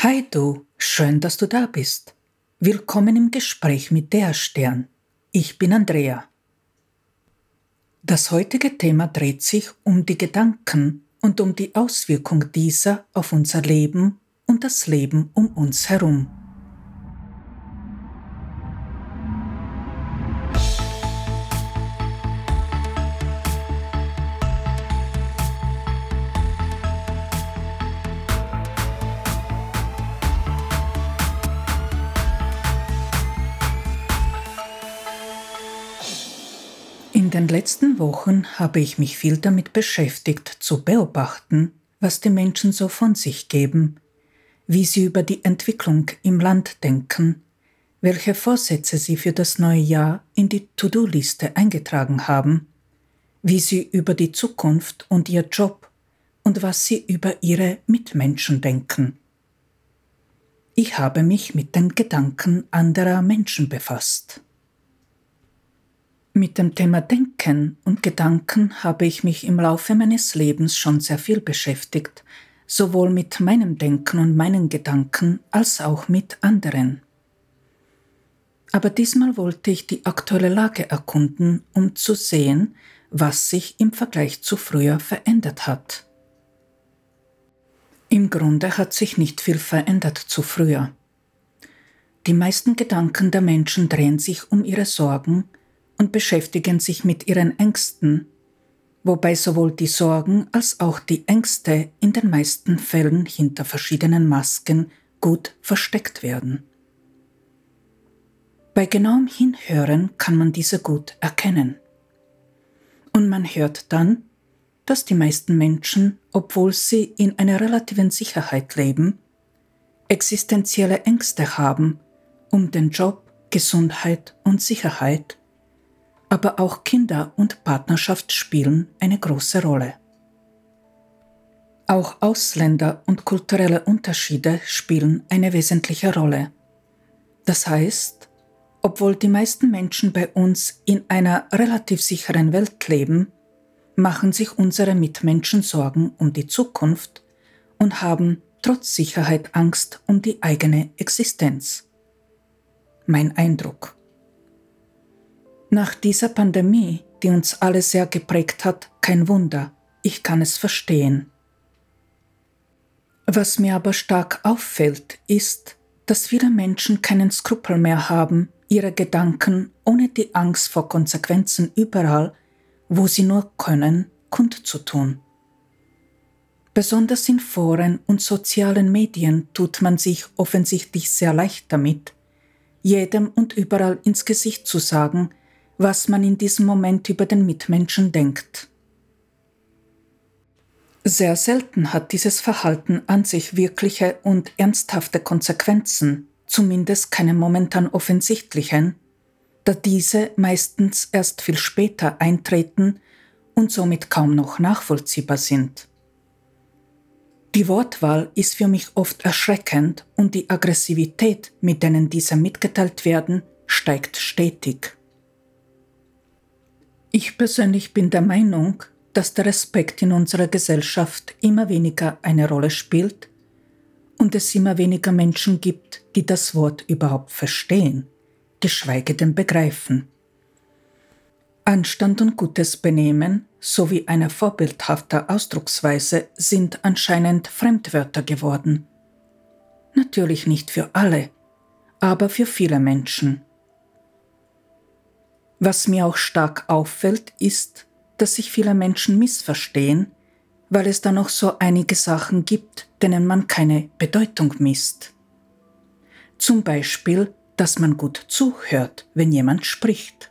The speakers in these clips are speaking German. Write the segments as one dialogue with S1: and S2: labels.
S1: Hi du, schön, dass du da bist. Willkommen im Gespräch mit der Stern. Ich bin Andrea. Das heutige Thema dreht sich um die Gedanken und um die Auswirkung dieser auf unser Leben und das Leben um uns herum. Letzten Wochen habe ich mich viel damit beschäftigt, zu beobachten, was die Menschen so von sich geben, wie sie über die Entwicklung im Land denken, welche Vorsätze sie für das neue Jahr in die To-Do-Liste eingetragen haben, wie sie über die Zukunft und ihr Job und was sie über ihre Mitmenschen denken. Ich habe mich mit den Gedanken anderer Menschen befasst. Mit dem Thema Denken und Gedanken habe ich mich im Laufe meines Lebens schon sehr viel beschäftigt, sowohl mit meinem Denken und meinen Gedanken als auch mit anderen. Aber diesmal wollte ich die aktuelle Lage erkunden, um zu sehen, was sich im Vergleich zu früher verändert hat. Im Grunde hat sich nicht viel verändert zu früher. Die meisten Gedanken der Menschen drehen sich um ihre Sorgen, und beschäftigen sich mit ihren Ängsten, wobei sowohl die Sorgen als auch die Ängste in den meisten Fällen hinter verschiedenen Masken gut versteckt werden. Bei genauem Hinhören kann man diese gut erkennen. Und man hört dann, dass die meisten Menschen, obwohl sie in einer relativen Sicherheit leben, existenzielle Ängste haben um den Job, Gesundheit und Sicherheit aber auch Kinder und Partnerschaft spielen eine große Rolle. Auch Ausländer und kulturelle Unterschiede spielen eine wesentliche Rolle. Das heißt, obwohl die meisten Menschen bei uns in einer relativ sicheren Welt leben, machen sich unsere Mitmenschen Sorgen um die Zukunft und haben trotz Sicherheit Angst um die eigene Existenz. Mein Eindruck. Nach dieser Pandemie, die uns alle sehr geprägt hat, kein Wunder, ich kann es verstehen. Was mir aber stark auffällt, ist, dass viele Menschen keinen Skrupel mehr haben, ihre Gedanken ohne die Angst vor Konsequenzen überall, wo sie nur können, kundzutun. Besonders in Foren und sozialen Medien tut man sich offensichtlich sehr leicht damit, jedem und überall ins Gesicht zu sagen, was man in diesem Moment über den Mitmenschen denkt. Sehr selten hat dieses Verhalten an sich wirkliche und ernsthafte Konsequenzen, zumindest keine momentan offensichtlichen, da diese meistens erst viel später eintreten und somit kaum noch nachvollziehbar sind. Die Wortwahl ist für mich oft erschreckend und die Aggressivität, mit denen diese mitgeteilt werden, steigt stetig. Ich persönlich bin der Meinung, dass der Respekt in unserer Gesellschaft immer weniger eine Rolle spielt und es immer weniger Menschen gibt, die das Wort überhaupt verstehen, geschweige denn begreifen. Anstand und gutes Benehmen sowie eine vorbildhafte Ausdrucksweise sind anscheinend Fremdwörter geworden. Natürlich nicht für alle, aber für viele Menschen. Was mir auch stark auffällt, ist, dass sich viele Menschen missverstehen, weil es da noch so einige Sachen gibt, denen man keine Bedeutung misst. Zum Beispiel, dass man gut zuhört, wenn jemand spricht.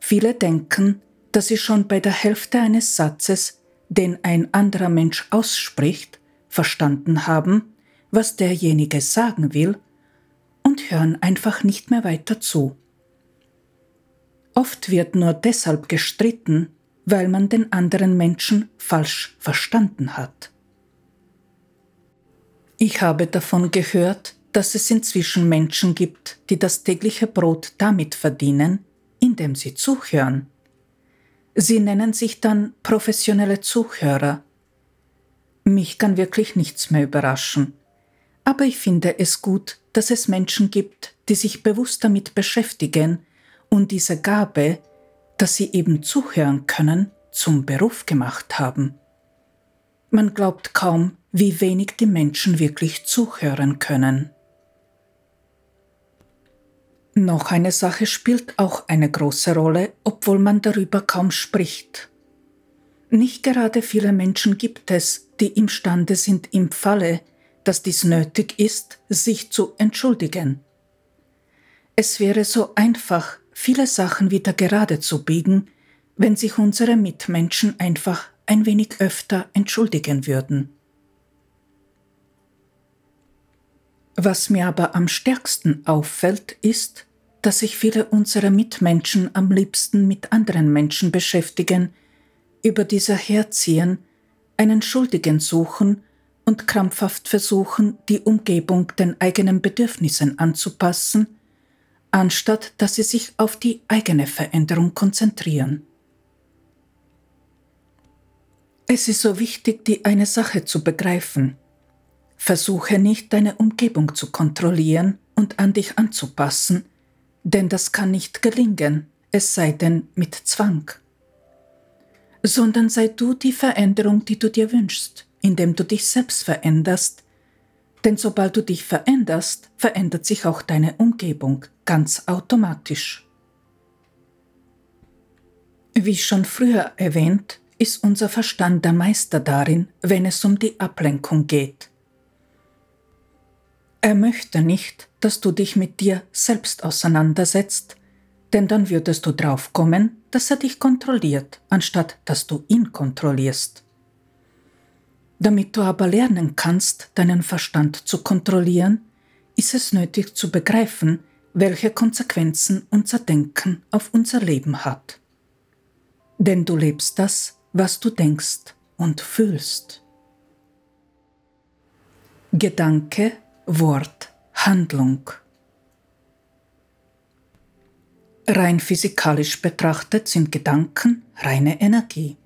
S1: Viele denken, dass sie schon bei der Hälfte eines Satzes, den ein anderer Mensch ausspricht, verstanden haben, was derjenige sagen will, und hören einfach nicht mehr weiter zu. Oft wird nur deshalb gestritten, weil man den anderen Menschen falsch verstanden hat. Ich habe davon gehört, dass es inzwischen Menschen gibt, die das tägliche Brot damit verdienen, indem sie zuhören. Sie nennen sich dann professionelle Zuhörer. Mich kann wirklich nichts mehr überraschen. Aber ich finde es gut, dass es Menschen gibt, die sich bewusst damit beschäftigen und diese Gabe, dass sie eben zuhören können, zum Beruf gemacht haben. Man glaubt kaum, wie wenig die Menschen wirklich zuhören können. Noch eine Sache spielt auch eine große Rolle, obwohl man darüber kaum spricht. Nicht gerade viele Menschen gibt es, die imstande sind, im Falle, dass dies nötig ist, sich zu entschuldigen. Es wäre so einfach, viele Sachen wieder gerade zu biegen, wenn sich unsere Mitmenschen einfach ein wenig öfter entschuldigen würden. Was mir aber am stärksten auffällt, ist, dass sich viele unserer Mitmenschen am liebsten mit anderen Menschen beschäftigen, über diese herziehen, einen Schuldigen suchen und krampfhaft versuchen, die Umgebung den eigenen Bedürfnissen anzupassen, anstatt dass sie sich auf die eigene Veränderung konzentrieren. Es ist so wichtig, die eine Sache zu begreifen. Versuche nicht, deine Umgebung zu kontrollieren und an dich anzupassen, denn das kann nicht gelingen, es sei denn mit Zwang. Sondern sei du die Veränderung, die du dir wünschst, indem du dich selbst veränderst, denn sobald du dich veränderst, verändert sich auch deine Umgebung ganz automatisch. Wie schon früher erwähnt, ist unser Verstand der Meister darin, wenn es um die Ablenkung geht. Er möchte nicht, dass du dich mit dir selbst auseinandersetzt, denn dann würdest du draufkommen, dass er dich kontrolliert, anstatt dass du ihn kontrollierst. Damit du aber lernen kannst, deinen Verstand zu kontrollieren, ist es nötig zu begreifen, welche Konsequenzen unser Denken auf unser Leben hat. Denn du lebst das, was du denkst und fühlst. Gedanke, Wort, Handlung. Rein physikalisch betrachtet sind Gedanken reine Energie.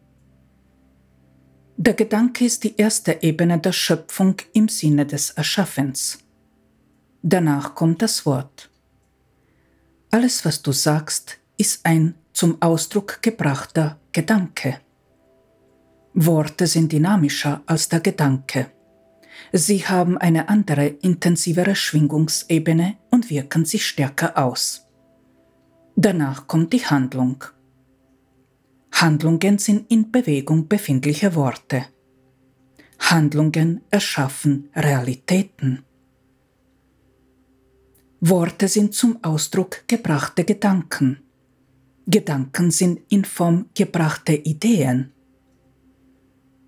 S1: Der Gedanke ist die erste Ebene der Schöpfung im Sinne des Erschaffens. Danach kommt das Wort. Alles, was du sagst, ist ein zum Ausdruck gebrachter Gedanke. Worte sind dynamischer als der Gedanke. Sie haben eine andere, intensivere Schwingungsebene und wirken sich stärker aus. Danach kommt die Handlung. Handlungen sind in Bewegung befindliche Worte. Handlungen erschaffen Realitäten. Worte sind zum Ausdruck gebrachte Gedanken. Gedanken sind in Form gebrachte Ideen.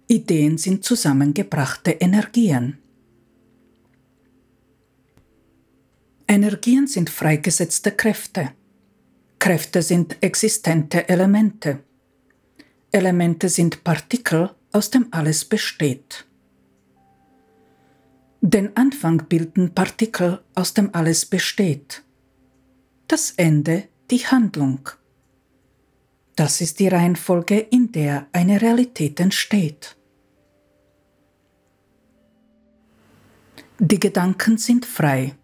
S1: Ideen sind zusammengebrachte Energien. Energien sind freigesetzte Kräfte. Kräfte sind existente Elemente. Elemente sind Partikel, aus dem alles besteht. Den Anfang bilden Partikel, aus dem alles besteht. Das Ende die Handlung. Das ist die Reihenfolge, in der eine Realität entsteht. Die Gedanken sind frei.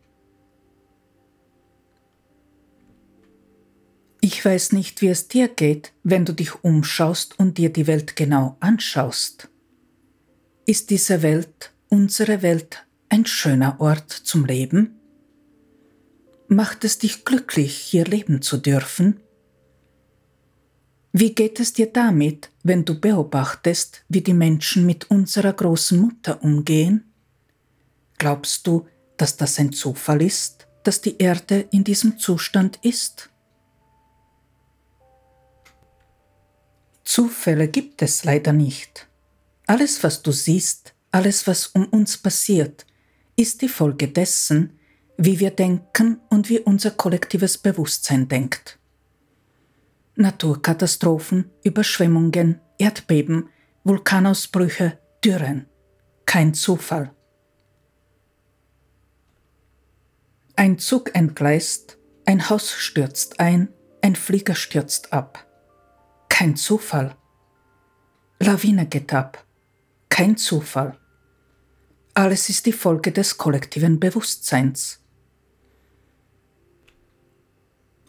S1: Ich weiß nicht, wie es dir geht, wenn du dich umschaust und dir die Welt genau anschaust. Ist diese Welt, unsere Welt, ein schöner Ort zum Leben? Macht es dich glücklich, hier leben zu dürfen? Wie geht es dir damit, wenn du beobachtest, wie die Menschen mit unserer großen Mutter umgehen? Glaubst du, dass das ein Zufall ist, dass die Erde in diesem Zustand ist? Zufälle gibt es leider nicht. Alles, was du siehst, alles, was um uns passiert, ist die Folge dessen, wie wir denken und wie unser kollektives Bewusstsein denkt. Naturkatastrophen, Überschwemmungen, Erdbeben, Vulkanausbrüche, Dürren. Kein Zufall. Ein Zug entgleist, ein Haus stürzt ein, ein Flieger stürzt ab. Kein Zufall. Lawine geht ab. Kein Zufall. Alles ist die Folge des kollektiven Bewusstseins.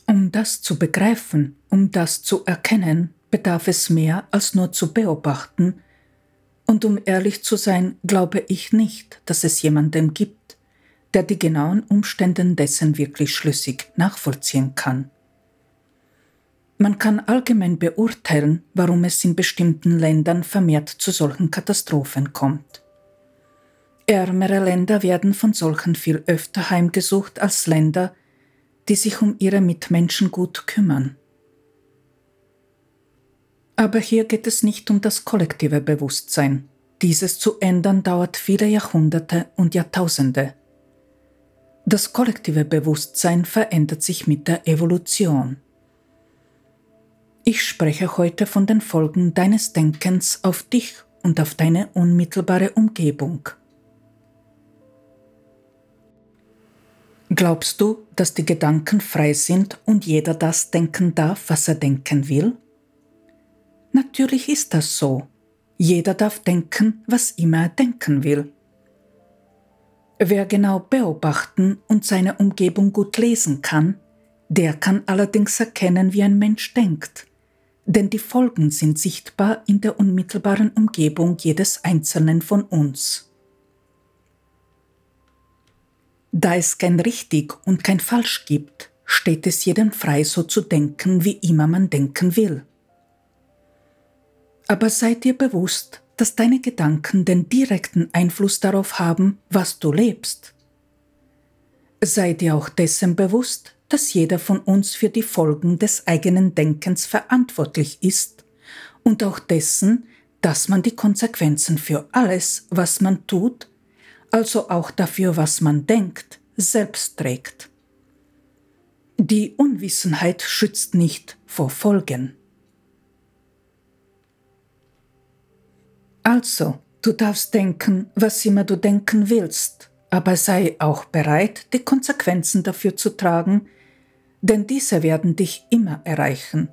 S1: Um das zu begreifen, um das zu erkennen, bedarf es mehr als nur zu beobachten, und um ehrlich zu sein, glaube ich nicht, dass es jemanden gibt, der die genauen Umstände dessen wirklich schlüssig nachvollziehen kann. Man kann allgemein beurteilen, warum es in bestimmten Ländern vermehrt zu solchen Katastrophen kommt. Ärmere Länder werden von solchen viel öfter heimgesucht als Länder, die sich um ihre Mitmenschen gut kümmern. Aber hier geht es nicht um das kollektive Bewusstsein. Dieses zu ändern dauert viele Jahrhunderte und Jahrtausende. Das kollektive Bewusstsein verändert sich mit der Evolution. Ich spreche heute von den Folgen deines Denkens auf dich und auf deine unmittelbare Umgebung. Glaubst du, dass die Gedanken frei sind und jeder das denken darf, was er denken will? Natürlich ist das so. Jeder darf denken, was immer er denken will. Wer genau beobachten und seine Umgebung gut lesen kann, der kann allerdings erkennen, wie ein Mensch denkt denn die Folgen sind sichtbar in der unmittelbaren Umgebung jedes Einzelnen von uns. Da es kein richtig und kein falsch gibt, steht es jedem frei, so zu denken, wie immer man denken will. Aber sei dir bewusst, dass deine Gedanken den direkten Einfluss darauf haben, was du lebst. Sei dir auch dessen bewusst, dass jeder von uns für die Folgen des eigenen Denkens verantwortlich ist und auch dessen, dass man die Konsequenzen für alles, was man tut, also auch dafür, was man denkt, selbst trägt. Die Unwissenheit schützt nicht vor Folgen. Also, du darfst denken, was immer du denken willst, aber sei auch bereit, die Konsequenzen dafür zu tragen, denn diese werden dich immer erreichen,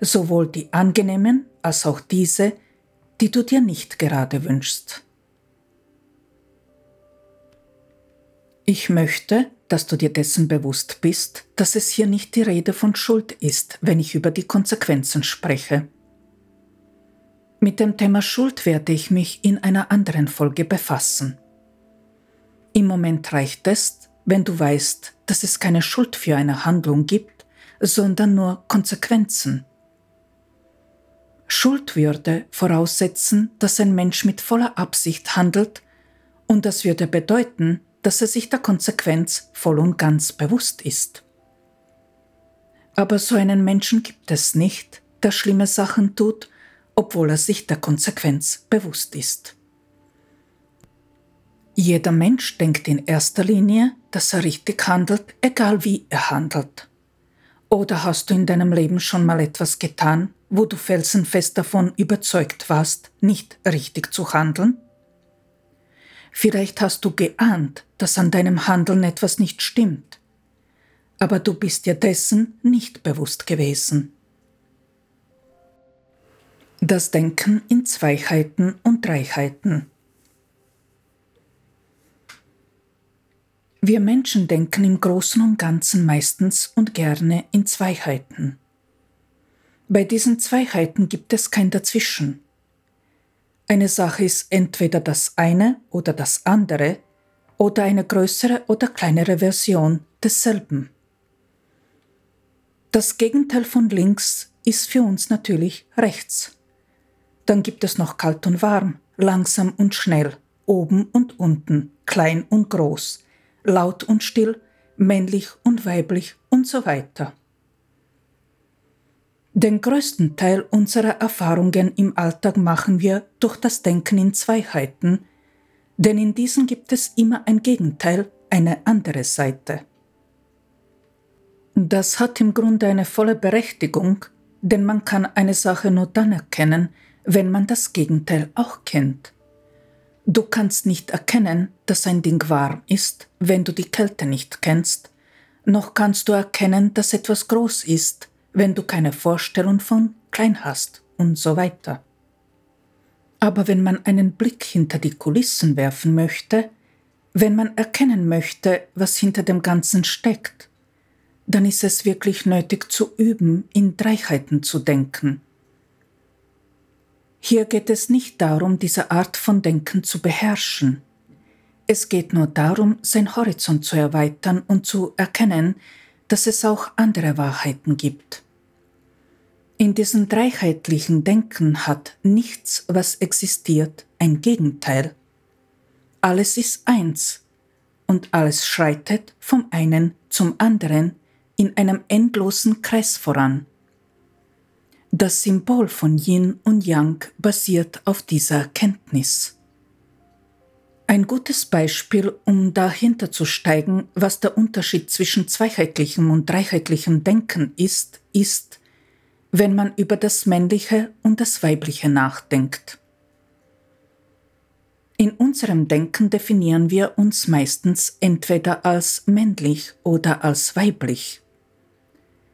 S1: sowohl die angenehmen als auch diese, die du dir nicht gerade wünschst. Ich möchte, dass du dir dessen bewusst bist, dass es hier nicht die Rede von Schuld ist, wenn ich über die Konsequenzen spreche. Mit dem Thema Schuld werde ich mich in einer anderen Folge befassen. Im Moment reicht es, wenn du weißt, dass es keine Schuld für eine Handlung gibt, sondern nur Konsequenzen. Schuld würde voraussetzen, dass ein Mensch mit voller Absicht handelt, und das würde bedeuten, dass er sich der Konsequenz voll und ganz bewusst ist. Aber so einen Menschen gibt es nicht, der schlimme Sachen tut, obwohl er sich der Konsequenz bewusst ist. Jeder Mensch denkt in erster Linie, dass er richtig handelt, egal wie er handelt. Oder hast du in deinem Leben schon mal etwas getan, wo du felsenfest davon überzeugt warst, nicht richtig zu handeln? Vielleicht hast du geahnt, dass an deinem Handeln etwas nicht stimmt, aber du bist dir dessen nicht bewusst gewesen. Das Denken in Zweiheiten und Dreiheiten. Wir Menschen denken im Großen und Ganzen meistens und gerne in Zweiheiten. Bei diesen Zweiheiten gibt es kein Dazwischen. Eine Sache ist entweder das eine oder das andere oder eine größere oder kleinere Version desselben. Das Gegenteil von links ist für uns natürlich rechts. Dann gibt es noch kalt und warm, langsam und schnell, oben und unten, klein und groß, laut und still, männlich und weiblich und so weiter. Den größten Teil unserer Erfahrungen im Alltag machen wir durch das Denken in Zweiheiten, denn in diesen gibt es immer ein Gegenteil, eine andere Seite. Das hat im Grunde eine volle Berechtigung, denn man kann eine Sache nur dann erkennen, wenn man das Gegenteil auch kennt. Du kannst nicht erkennen, dass ein Ding warm ist, wenn du die Kälte nicht kennst, noch kannst du erkennen, dass etwas groß ist, wenn du keine Vorstellung von klein hast und so weiter. Aber wenn man einen Blick hinter die Kulissen werfen möchte, wenn man erkennen möchte, was hinter dem Ganzen steckt, dann ist es wirklich nötig zu üben, in Dreiheiten zu denken. Hier geht es nicht darum, diese Art von Denken zu beherrschen. Es geht nur darum, sein Horizont zu erweitern und zu erkennen, dass es auch andere Wahrheiten gibt. In diesem dreiheitlichen Denken hat nichts, was existiert, ein Gegenteil. Alles ist eins und alles schreitet vom einen zum anderen in einem endlosen Kreis voran. Das Symbol von Yin und Yang basiert auf dieser Erkenntnis. Ein gutes Beispiel, um dahinter zu steigen, was der Unterschied zwischen zweiheitlichem und dreiheitlichem Denken ist, ist, wenn man über das Männliche und das Weibliche nachdenkt. In unserem Denken definieren wir uns meistens entweder als männlich oder als weiblich.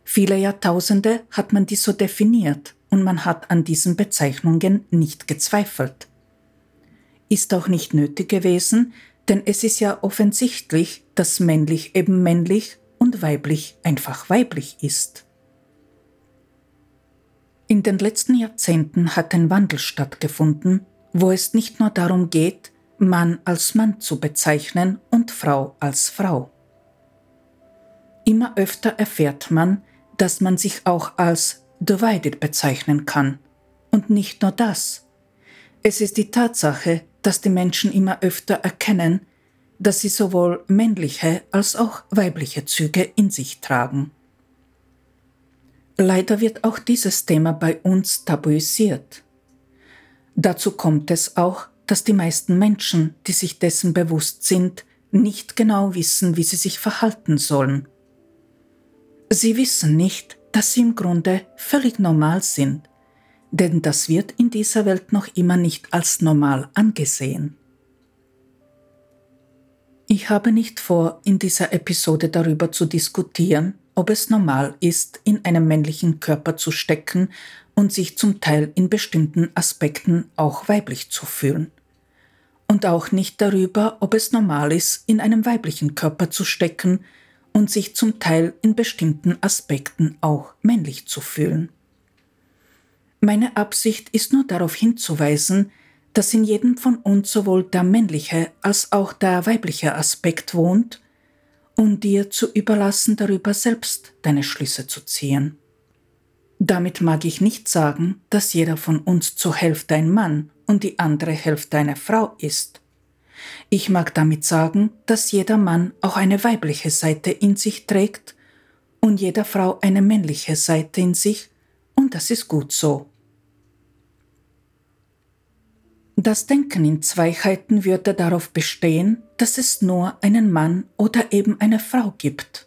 S1: Viele Jahrtausende hat man dies so definiert und man hat an diesen Bezeichnungen nicht gezweifelt. Ist auch nicht nötig gewesen, denn es ist ja offensichtlich, dass männlich eben männlich und weiblich einfach weiblich ist. In den letzten Jahrzehnten hat ein Wandel stattgefunden, wo es nicht nur darum geht, Mann als Mann zu bezeichnen und Frau als Frau. Immer öfter erfährt man, dass man sich auch als divided bezeichnen kann. Und nicht nur das. Es ist die Tatsache, dass die Menschen immer öfter erkennen, dass sie sowohl männliche als auch weibliche Züge in sich tragen. Leider wird auch dieses Thema bei uns tabuisiert. Dazu kommt es auch, dass die meisten Menschen, die sich dessen bewusst sind, nicht genau wissen, wie sie sich verhalten sollen. Sie wissen nicht, dass sie im Grunde völlig normal sind, denn das wird in dieser Welt noch immer nicht als normal angesehen. Ich habe nicht vor, in dieser Episode darüber zu diskutieren, ob es normal ist, in einem männlichen Körper zu stecken und sich zum Teil in bestimmten Aspekten auch weiblich zu fühlen. Und auch nicht darüber, ob es normal ist, in einem weiblichen Körper zu stecken und sich zum Teil in bestimmten Aspekten auch männlich zu fühlen. Meine Absicht ist nur darauf hinzuweisen, dass in jedem von uns sowohl der männliche als auch der weibliche Aspekt wohnt, um dir zu überlassen, darüber selbst deine Schlüsse zu ziehen. Damit mag ich nicht sagen, dass jeder von uns zur Hälfte ein Mann und die andere Hälfte eine Frau ist. Ich mag damit sagen, dass jeder Mann auch eine weibliche Seite in sich trägt und jeder Frau eine männliche Seite in sich, und das ist gut so. Das Denken in Zweiheiten würde darauf bestehen, dass es nur einen Mann oder eben eine Frau gibt.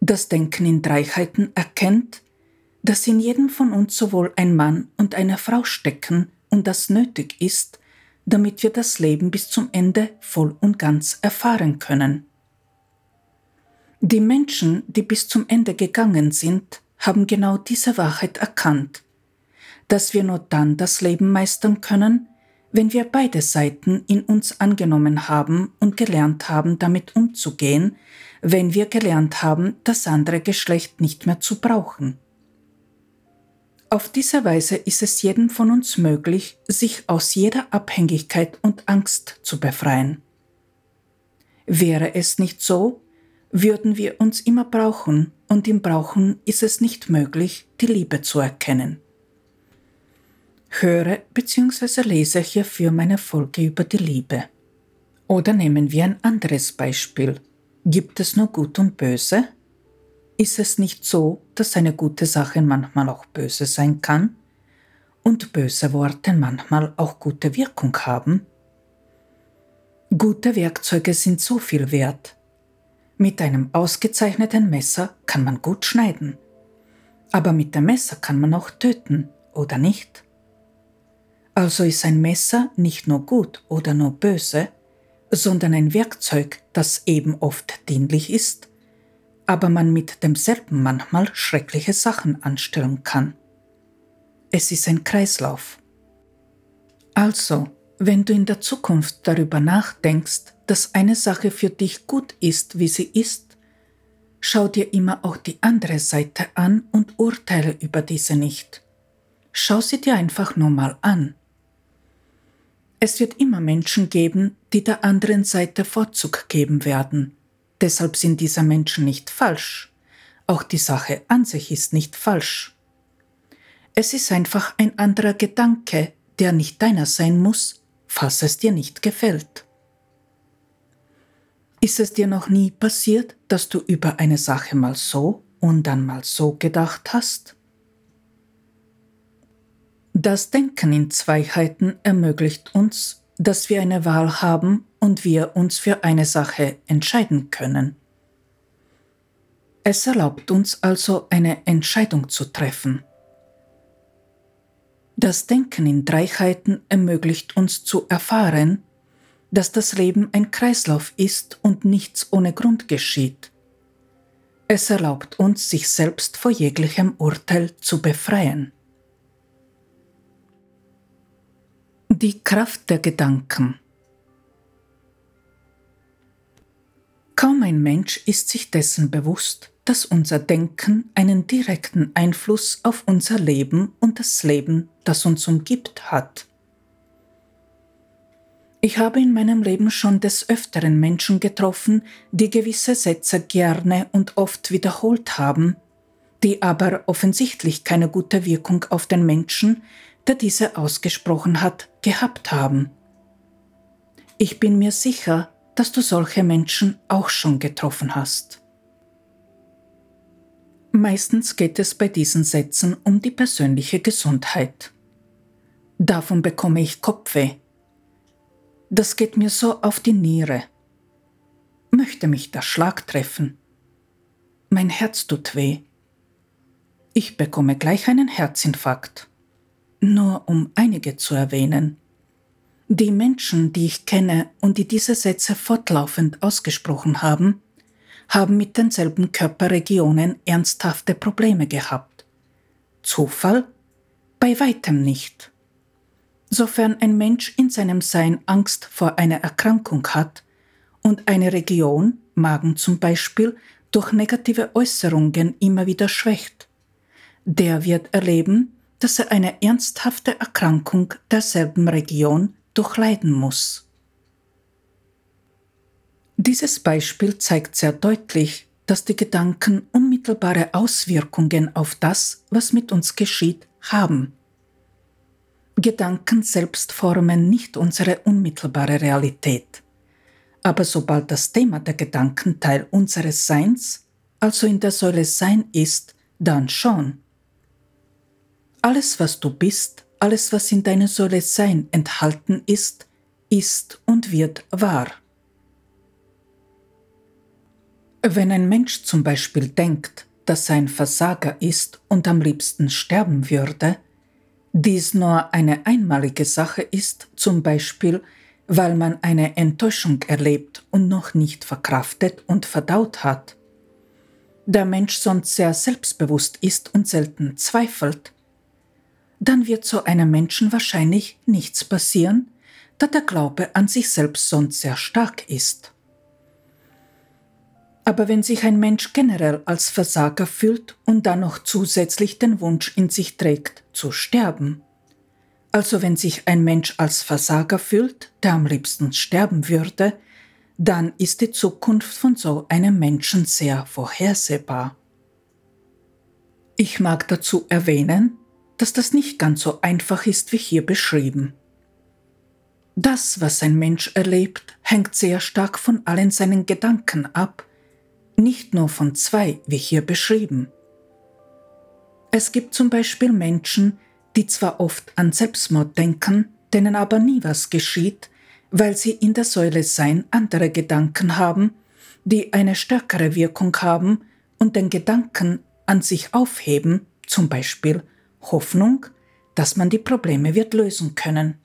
S1: Das Denken in Dreiheiten erkennt, dass in jedem von uns sowohl ein Mann und eine Frau stecken und das nötig ist, damit wir das Leben bis zum Ende voll und ganz erfahren können. Die Menschen, die bis zum Ende gegangen sind, haben genau diese Wahrheit erkannt, dass wir nur dann das Leben meistern können, wenn wir beide Seiten in uns angenommen haben und gelernt haben, damit umzugehen, wenn wir gelernt haben, das andere Geschlecht nicht mehr zu brauchen. Auf diese Weise ist es jedem von uns möglich, sich aus jeder Abhängigkeit und Angst zu befreien. Wäre es nicht so, würden wir uns immer brauchen, und im Brauchen ist es nicht möglich, die Liebe zu erkennen. Höre bzw. lese hierfür meine Folge über die Liebe. Oder nehmen wir ein anderes Beispiel. Gibt es nur Gut und Böse? Ist es nicht so, dass eine gute Sache manchmal auch böse sein kann und böse Worte manchmal auch gute Wirkung haben? Gute Werkzeuge sind so viel wert. Mit einem ausgezeichneten Messer kann man gut schneiden. Aber mit dem Messer kann man auch töten, oder nicht? Also ist ein Messer nicht nur gut oder nur böse, sondern ein Werkzeug, das eben oft dienlich ist aber man mit demselben manchmal schreckliche Sachen anstellen kann. Es ist ein Kreislauf. Also, wenn du in der Zukunft darüber nachdenkst, dass eine Sache für dich gut ist, wie sie ist, schau dir immer auch die andere Seite an und urteile über diese nicht. Schau sie dir einfach nur mal an. Es wird immer Menschen geben, die der anderen Seite Vorzug geben werden. Deshalb sind diese Menschen nicht falsch. Auch die Sache an sich ist nicht falsch. Es ist einfach ein anderer Gedanke, der nicht deiner sein muss, falls es dir nicht gefällt. Ist es dir noch nie passiert, dass du über eine Sache mal so und dann mal so gedacht hast? Das Denken in Zweiheiten ermöglicht uns, dass wir eine Wahl haben und wir uns für eine Sache entscheiden können. Es erlaubt uns also eine Entscheidung zu treffen. Das Denken in Dreiheiten ermöglicht uns zu erfahren, dass das Leben ein Kreislauf ist und nichts ohne Grund geschieht. Es erlaubt uns, sich selbst vor jeglichem Urteil zu befreien. Die Kraft der Gedanken Kaum ein Mensch ist sich dessen bewusst, dass unser Denken einen direkten Einfluss auf unser Leben und das Leben, das uns umgibt, hat. Ich habe in meinem Leben schon des Öfteren Menschen getroffen, die gewisse Sätze gerne und oft wiederholt haben, die aber offensichtlich keine gute Wirkung auf den Menschen, der diese ausgesprochen hat, gehabt haben. Ich bin mir sicher, dass du solche Menschen auch schon getroffen hast. Meistens geht es bei diesen Sätzen um die persönliche Gesundheit. Davon bekomme ich Kopfweh. Das geht mir so auf die Niere. Möchte mich der Schlag treffen. Mein Herz tut weh. Ich bekomme gleich einen Herzinfarkt. Nur um einige zu erwähnen. Die Menschen, die ich kenne und die diese Sätze fortlaufend ausgesprochen haben, haben mit denselben Körperregionen ernsthafte Probleme gehabt. Zufall? Bei weitem nicht. Sofern ein Mensch in seinem Sein Angst vor einer Erkrankung hat und eine Region, Magen zum Beispiel, durch negative Äußerungen immer wieder schwächt, der wird erleben, dass er eine ernsthafte Erkrankung derselben Region durchleiden muss. Dieses Beispiel zeigt sehr deutlich, dass die Gedanken unmittelbare Auswirkungen auf das, was mit uns geschieht, haben. Gedanken selbst formen nicht unsere unmittelbare Realität. Aber sobald das Thema der Gedanken Teil unseres Seins, also in der Säule Sein ist, dann schon. Alles, was du bist, alles, was in deiner Säule Sein enthalten ist, ist und wird wahr. Wenn ein Mensch zum Beispiel denkt, dass er ein Versager ist und am liebsten sterben würde, dies nur eine einmalige Sache ist, zum Beispiel weil man eine Enttäuschung erlebt und noch nicht verkraftet und verdaut hat. Der Mensch sonst sehr selbstbewusst ist und selten zweifelt, dann wird so einem Menschen wahrscheinlich nichts passieren, da der Glaube an sich selbst sonst sehr stark ist. Aber wenn sich ein Mensch generell als Versager fühlt und dann noch zusätzlich den Wunsch in sich trägt, zu sterben, also wenn sich ein Mensch als Versager fühlt, der am liebsten sterben würde, dann ist die Zukunft von so einem Menschen sehr vorhersehbar. Ich mag dazu erwähnen, dass das nicht ganz so einfach ist wie hier beschrieben. Das, was ein Mensch erlebt, hängt sehr stark von allen seinen Gedanken ab, nicht nur von zwei, wie hier beschrieben. Es gibt zum Beispiel Menschen, die zwar oft an Selbstmord denken, denen aber nie was geschieht, weil sie in der Säule Sein andere Gedanken haben, die eine stärkere Wirkung haben und den Gedanken an sich aufheben, zum Beispiel Hoffnung, dass man die Probleme wird lösen können.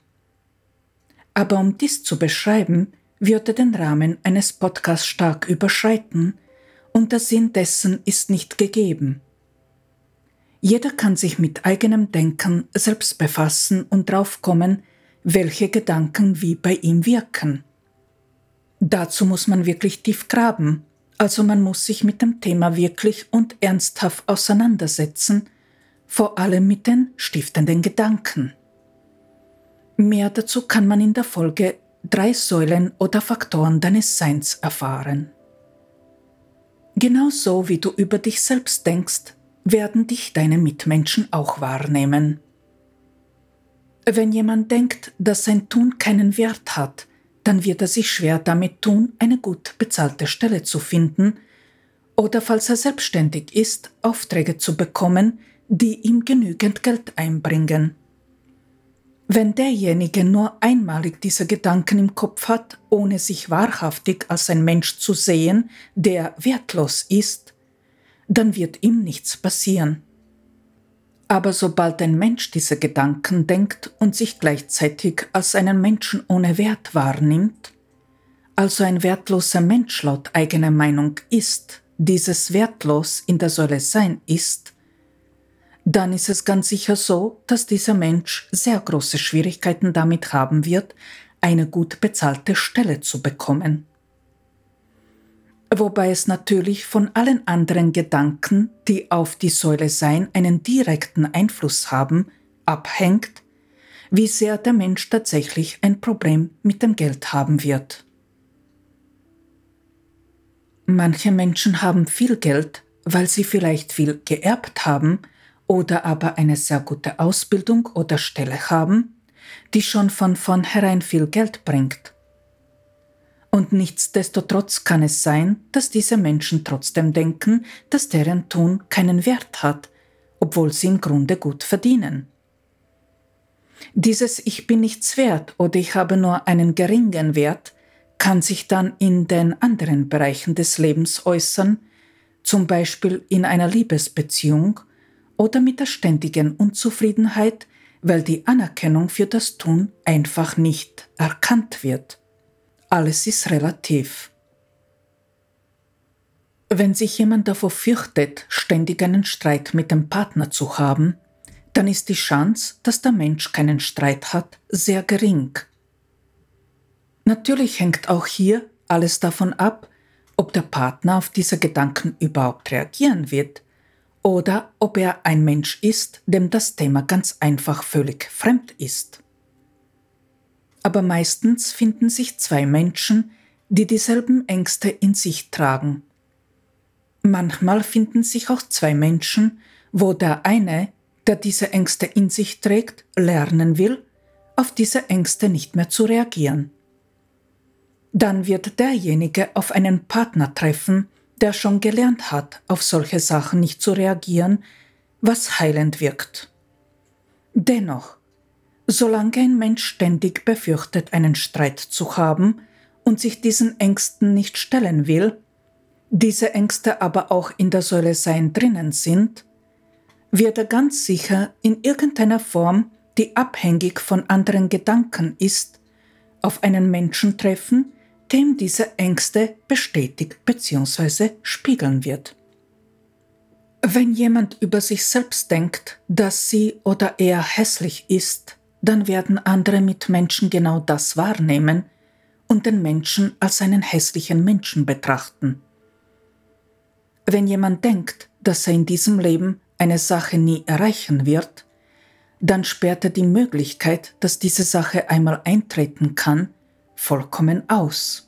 S1: Aber um dies zu beschreiben, würde den Rahmen eines Podcasts stark überschreiten, und der Sinn dessen ist nicht gegeben. Jeder kann sich mit eigenem Denken selbst befassen und draufkommen, welche Gedanken wie bei ihm wirken. Dazu muss man wirklich tief graben, also man muss sich mit dem Thema wirklich und ernsthaft auseinandersetzen, vor allem mit den stiftenden Gedanken. Mehr dazu kann man in der Folge drei Säulen oder Faktoren deines Seins erfahren. Genauso wie du über dich selbst denkst, werden dich deine Mitmenschen auch wahrnehmen. Wenn jemand denkt, dass sein Tun keinen Wert hat, dann wird er sich schwer damit tun, eine gut bezahlte Stelle zu finden oder falls er selbstständig ist, Aufträge zu bekommen, die ihm genügend Geld einbringen. Wenn derjenige nur einmalig diese Gedanken im Kopf hat, ohne sich wahrhaftig als ein Mensch zu sehen, der wertlos ist, dann wird ihm nichts passieren. Aber sobald ein Mensch diese Gedanken denkt und sich gleichzeitig als einen Menschen ohne Wert wahrnimmt, also ein wertloser Mensch laut eigener Meinung ist, dieses wertlos in der Säule Sein ist, dann ist es ganz sicher so, dass dieser Mensch sehr große Schwierigkeiten damit haben wird, eine gut bezahlte Stelle zu bekommen. Wobei es natürlich von allen anderen Gedanken, die auf die Säule Sein einen direkten Einfluss haben, abhängt, wie sehr der Mensch tatsächlich ein Problem mit dem Geld haben wird. Manche Menschen haben viel Geld, weil sie vielleicht viel geerbt haben oder aber eine sehr gute Ausbildung oder Stelle haben, die schon von vornherein viel Geld bringt. Und nichtsdestotrotz kann es sein, dass diese Menschen trotzdem denken, dass deren Tun keinen Wert hat, obwohl sie im Grunde gut verdienen. Dieses Ich bin nichts wert oder ich habe nur einen geringen Wert kann sich dann in den anderen Bereichen des Lebens äußern, zum Beispiel in einer Liebesbeziehung oder mit der ständigen Unzufriedenheit, weil die Anerkennung für das Tun einfach nicht erkannt wird. Alles ist relativ. Wenn sich jemand davor fürchtet, ständig einen Streit mit dem Partner zu haben, dann ist die Chance, dass der Mensch keinen Streit hat, sehr gering. Natürlich hängt auch hier alles davon ab, ob der Partner auf diese Gedanken überhaupt reagieren wird oder ob er ein Mensch ist, dem das Thema ganz einfach völlig fremd ist. Aber meistens finden sich zwei Menschen, die dieselben Ängste in sich tragen. Manchmal finden sich auch zwei Menschen, wo der eine, der diese Ängste in sich trägt, lernen will, auf diese Ängste nicht mehr zu reagieren. Dann wird derjenige auf einen Partner treffen, der schon gelernt hat, auf solche Sachen nicht zu reagieren, was heilend wirkt. Dennoch, solange ein Mensch ständig befürchtet, einen Streit zu haben und sich diesen Ängsten nicht stellen will, diese Ängste aber auch in der Säule Sein drinnen sind, wird er ganz sicher in irgendeiner Form, die abhängig von anderen Gedanken ist, auf einen Menschen treffen, dem diese Ängste bestätigt bzw. spiegeln wird. Wenn jemand über sich selbst denkt, dass sie oder er hässlich ist, dann werden andere Mitmenschen genau das wahrnehmen und den Menschen als einen hässlichen Menschen betrachten. Wenn jemand denkt, dass er in diesem Leben eine Sache nie erreichen wird, dann sperrt er die Möglichkeit, dass diese Sache einmal eintreten kann, vollkommen aus.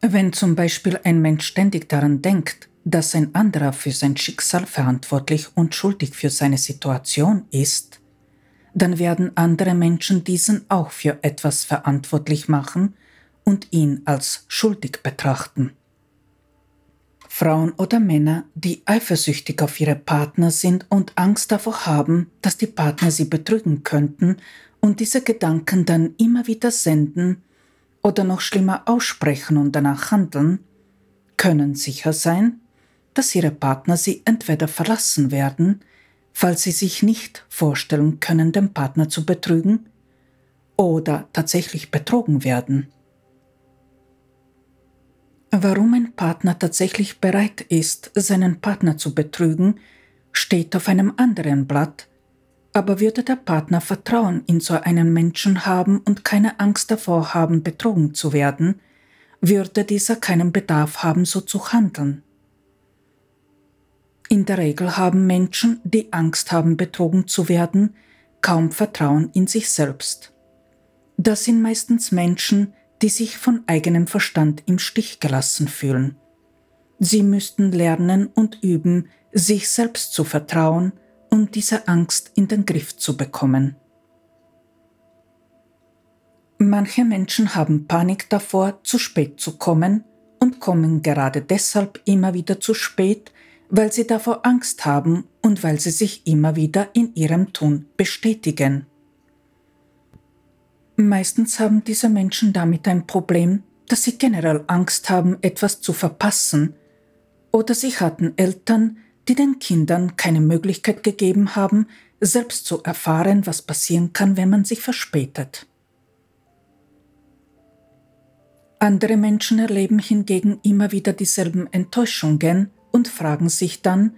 S1: Wenn zum Beispiel ein Mensch ständig daran denkt, dass ein anderer für sein Schicksal verantwortlich und schuldig für seine Situation ist, dann werden andere Menschen diesen auch für etwas verantwortlich machen und ihn als schuldig betrachten. Frauen oder Männer, die eifersüchtig auf ihre Partner sind und Angst davor haben, dass die Partner sie betrügen könnten und diese Gedanken dann immer wieder senden oder noch schlimmer aussprechen und danach handeln, können sicher sein, dass ihre Partner sie entweder verlassen werden, falls sie sich nicht vorstellen können, den Partner zu betrügen, oder tatsächlich betrogen werden. Warum ein Partner tatsächlich bereit ist, seinen Partner zu betrügen, steht auf einem anderen Blatt, Aber würde der Partner Vertrauen in so einen Menschen haben und keine Angst davor haben, betrogen zu werden, würde dieser keinen Bedarf haben, so zu handeln. In der Regel haben Menschen, die Angst haben, betrogen zu werden, kaum Vertrauen in sich selbst. Das sind meistens Menschen, die sich von eigenem Verstand im Stich gelassen fühlen. Sie müssten lernen und üben, sich selbst zu vertrauen, um diese Angst in den Griff zu bekommen. Manche Menschen haben Panik davor, zu spät zu kommen und kommen gerade deshalb immer wieder zu spät, weil sie davor Angst haben und weil sie sich immer wieder in ihrem Tun bestätigen. Meistens haben diese Menschen damit ein Problem, dass sie generell Angst haben, etwas zu verpassen, oder sie hatten Eltern, die den Kindern keine Möglichkeit gegeben haben, selbst zu erfahren, was passieren kann, wenn man sich verspätet. Andere Menschen erleben hingegen immer wieder dieselben Enttäuschungen und fragen sich dann,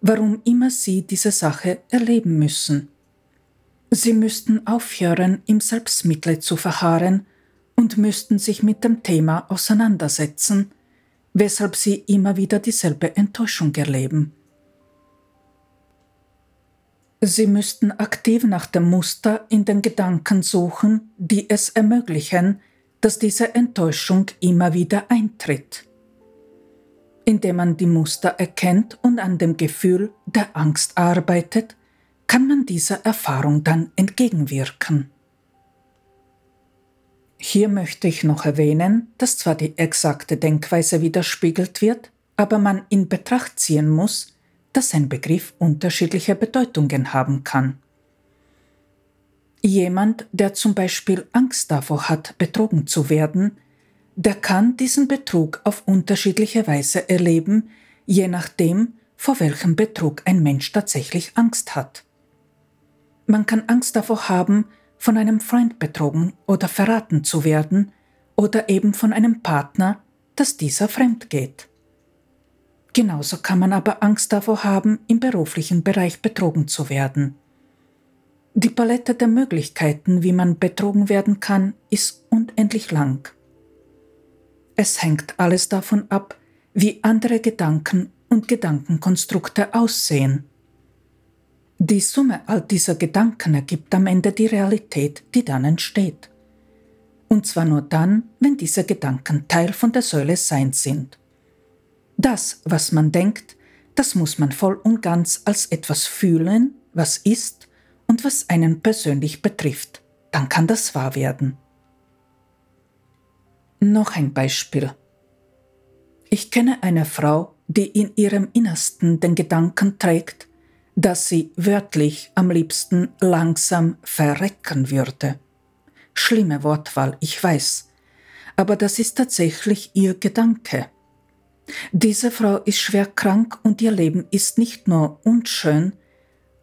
S1: warum immer sie diese Sache erleben müssen. Sie müssten aufhören, im Selbstmitleid zu verharren und müssten sich mit dem Thema auseinandersetzen, weshalb sie immer wieder dieselbe Enttäuschung erleben. Sie müssten aktiv nach dem Muster in den Gedanken suchen, die es ermöglichen, dass diese Enttäuschung immer wieder eintritt. Indem man die Muster erkennt und an dem Gefühl der Angst arbeitet, kann man dieser Erfahrung dann entgegenwirken. Hier möchte ich noch erwähnen, dass zwar die exakte Denkweise widerspiegelt wird, aber man in Betracht ziehen muss, dass ein Begriff unterschiedliche Bedeutungen haben kann. Jemand, der zum Beispiel Angst davor hat, betrogen zu werden, der kann diesen Betrug auf unterschiedliche Weise erleben, je nachdem, vor welchem Betrug ein Mensch tatsächlich Angst hat. Man kann Angst davor haben, von einem Freund betrogen oder verraten zu werden oder eben von einem Partner, dass dieser fremd geht. Genauso kann man aber Angst davor haben, im beruflichen Bereich betrogen zu werden. Die Palette der Möglichkeiten, wie man betrogen werden kann, ist unendlich lang. Es hängt alles davon ab, wie andere Gedanken und Gedankenkonstrukte aussehen. Die Summe all dieser Gedanken ergibt am Ende die Realität, die dann entsteht. Und zwar nur dann, wenn diese Gedanken Teil von der Säule Sein sind. Das, was man denkt, das muss man voll und ganz als etwas fühlen, was ist und was einen persönlich betrifft. Dann kann das wahr werden. Noch ein Beispiel. Ich kenne eine Frau, die in ihrem Innersten den Gedanken trägt, dass sie wörtlich am liebsten langsam verrecken würde. Schlimme Wortwahl, ich weiß, aber das ist tatsächlich ihr Gedanke. Diese Frau ist schwer krank und ihr Leben ist nicht nur unschön,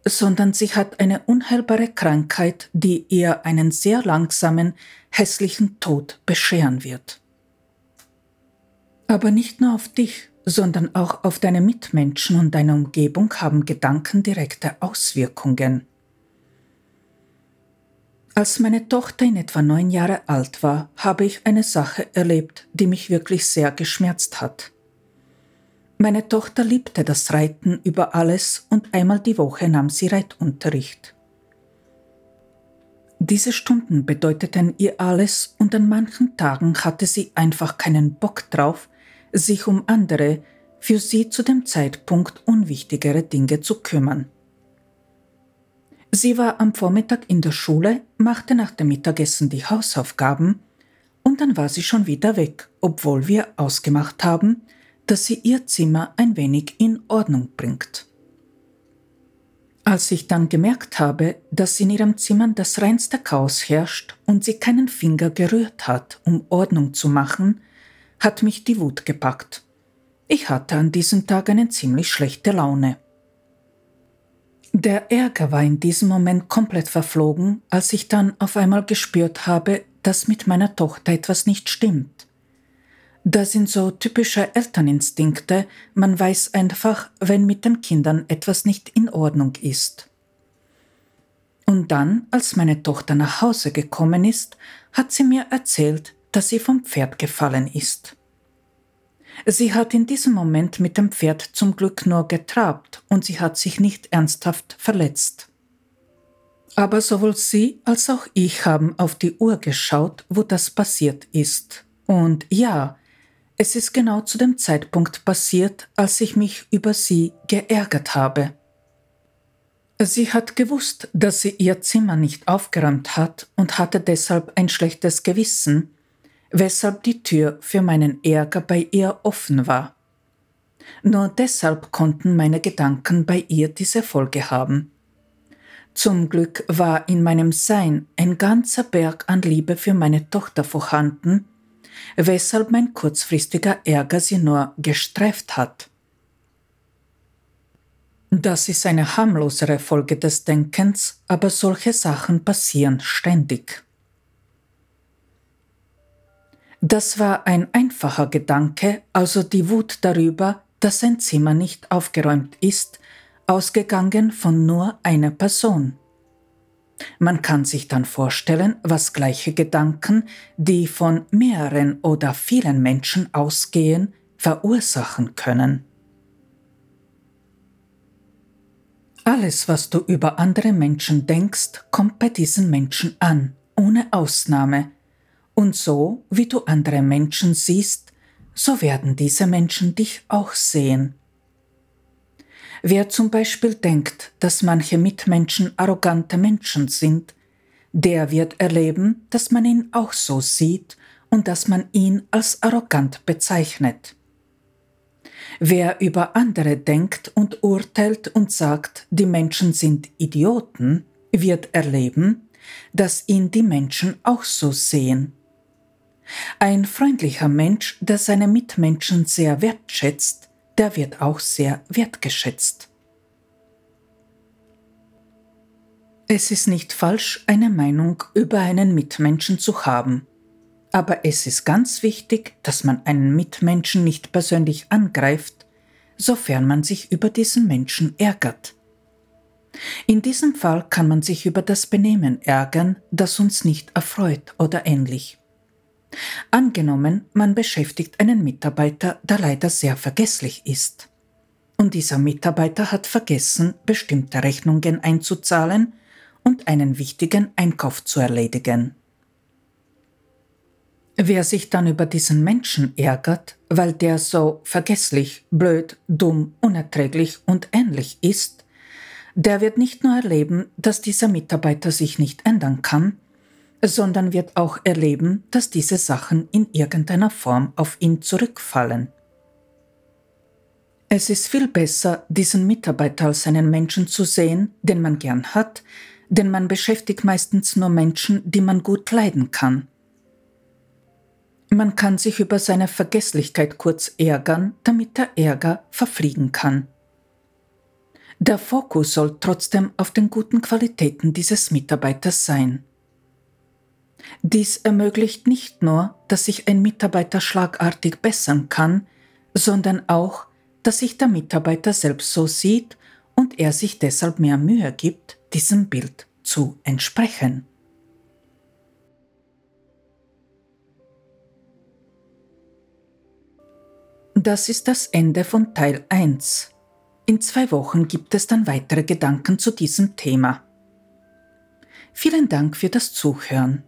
S1: sondern sie hat eine unheilbare Krankheit, die ihr einen sehr langsamen, hässlichen Tod bescheren wird. Aber nicht nur auf dich, sondern auch auf deine Mitmenschen und deine Umgebung haben Gedanken direkte Auswirkungen. Als meine Tochter in etwa neun Jahre alt war, habe ich eine Sache erlebt, die mich wirklich sehr geschmerzt hat. Meine Tochter liebte das Reiten über alles und einmal die Woche nahm sie Reitunterricht. Diese Stunden bedeuteten ihr alles und an manchen Tagen hatte sie einfach keinen Bock drauf, sich um andere, für sie zu dem Zeitpunkt unwichtigere Dinge zu kümmern. Sie war am Vormittag in der Schule, machte nach dem Mittagessen die Hausaufgaben und dann war sie schon wieder weg, obwohl wir ausgemacht haben, dass sie ihr Zimmer ein wenig in Ordnung bringt. Als ich dann gemerkt habe, dass in ihrem Zimmer das reinste Chaos herrscht und sie keinen Finger gerührt hat, um Ordnung zu machen, hat mich die Wut gepackt. Ich hatte an diesem Tag eine ziemlich schlechte Laune. Der Ärger war in diesem Moment komplett verflogen, als ich dann auf einmal gespürt habe, dass mit meiner Tochter etwas nicht stimmt. Das sind so typische Elterninstinkte, man weiß einfach, wenn mit den Kindern etwas nicht in Ordnung ist. Und dann, als meine Tochter nach Hause gekommen ist, hat sie mir erzählt, dass sie vom Pferd gefallen ist. Sie hat in diesem Moment mit dem Pferd zum Glück nur getrabt und sie hat sich nicht ernsthaft verletzt. Aber sowohl sie als auch ich haben auf die Uhr geschaut, wo das passiert ist. Und ja, es ist genau zu dem Zeitpunkt passiert, als ich mich über sie geärgert habe. Sie hat gewusst, dass sie ihr Zimmer nicht aufgeräumt hat und hatte deshalb ein schlechtes Gewissen, weshalb die Tür für meinen Ärger bei ihr offen war. Nur deshalb konnten meine Gedanken bei ihr diese Folge haben. Zum Glück war in meinem Sein ein ganzer Berg an Liebe für meine Tochter vorhanden, weshalb mein kurzfristiger Ärger sie nur gestreift hat. Das ist eine harmlosere Folge des Denkens, aber solche Sachen passieren ständig. Das war ein einfacher Gedanke, also die Wut darüber, dass sein Zimmer nicht aufgeräumt ist, ausgegangen von nur einer Person. Man kann sich dann vorstellen, was gleiche Gedanken, die von mehreren oder vielen Menschen ausgehen, verursachen können. Alles, was du über andere Menschen denkst, kommt bei diesen Menschen an, ohne Ausnahme. Und so, wie du andere Menschen siehst, so werden diese Menschen dich auch sehen. Wer zum Beispiel denkt, dass manche Mitmenschen arrogante Menschen sind, der wird erleben, dass man ihn auch so sieht und dass man ihn als arrogant bezeichnet. Wer über andere denkt und urteilt und sagt, die Menschen sind Idioten, wird erleben, dass ihn die Menschen auch so sehen. Ein freundlicher Mensch, der seine Mitmenschen sehr wertschätzt, der wird auch sehr wertgeschätzt. Es ist nicht falsch, eine Meinung über einen Mitmenschen zu haben. Aber es ist ganz wichtig, dass man einen Mitmenschen nicht persönlich angreift, sofern man sich über diesen Menschen ärgert. In diesem Fall kann man sich über das Benehmen ärgern, das uns nicht erfreut oder ähnlich. Angenommen, man beschäftigt einen Mitarbeiter, der leider sehr vergesslich ist. Und dieser Mitarbeiter hat vergessen, bestimmte Rechnungen einzuzahlen und einen wichtigen Einkauf zu erledigen. Wer sich dann über diesen Menschen ärgert, weil der so vergesslich, blöd, dumm, unerträglich und ähnlich ist, der wird nicht nur erleben, dass dieser Mitarbeiter sich nicht ändern kann, sondern wird auch erleben, dass diese Sachen in irgendeiner Form auf ihn zurückfallen. Es ist viel besser, diesen Mitarbeiter als einen Menschen zu sehen, den man gern hat, denn man beschäftigt meistens nur Menschen, die man gut leiden kann. Man kann sich über seine Vergesslichkeit kurz ärgern, damit der Ärger verfliegen kann. Der Fokus soll trotzdem auf den guten Qualitäten dieses Mitarbeiters sein. Dies ermöglicht nicht nur, dass sich ein Mitarbeiter schlagartig bessern kann, sondern auch, dass sich der Mitarbeiter selbst so sieht und er sich deshalb mehr Mühe gibt, diesem Bild zu entsprechen. Das ist das Ende von Teil 1. In zwei Wochen gibt es dann weitere Gedanken zu diesem Thema. Vielen Dank für das Zuhören.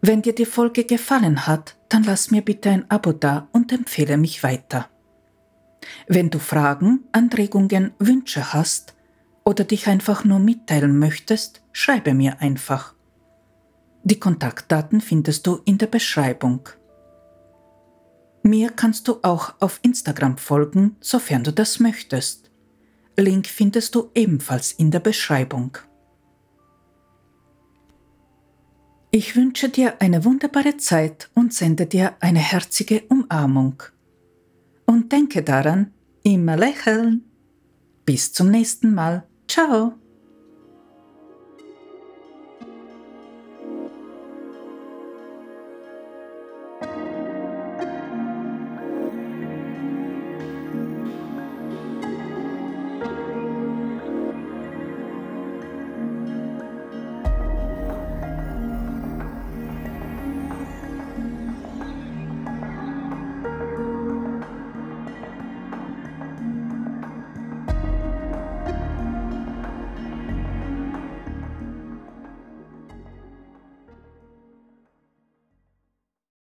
S1: Wenn dir die Folge gefallen hat, dann lass mir bitte ein Abo da und empfehle mich weiter. Wenn du Fragen, Anregungen, Wünsche hast oder dich einfach nur mitteilen möchtest, schreibe mir einfach. Die Kontaktdaten findest du in der Beschreibung. Mir kannst du auch auf Instagram folgen, sofern du das möchtest. Link findest du ebenfalls in der Beschreibung. Ich wünsche dir eine wunderbare Zeit und sende dir eine herzige Umarmung. Und denke daran, immer lächeln. Bis zum nächsten Mal. Ciao.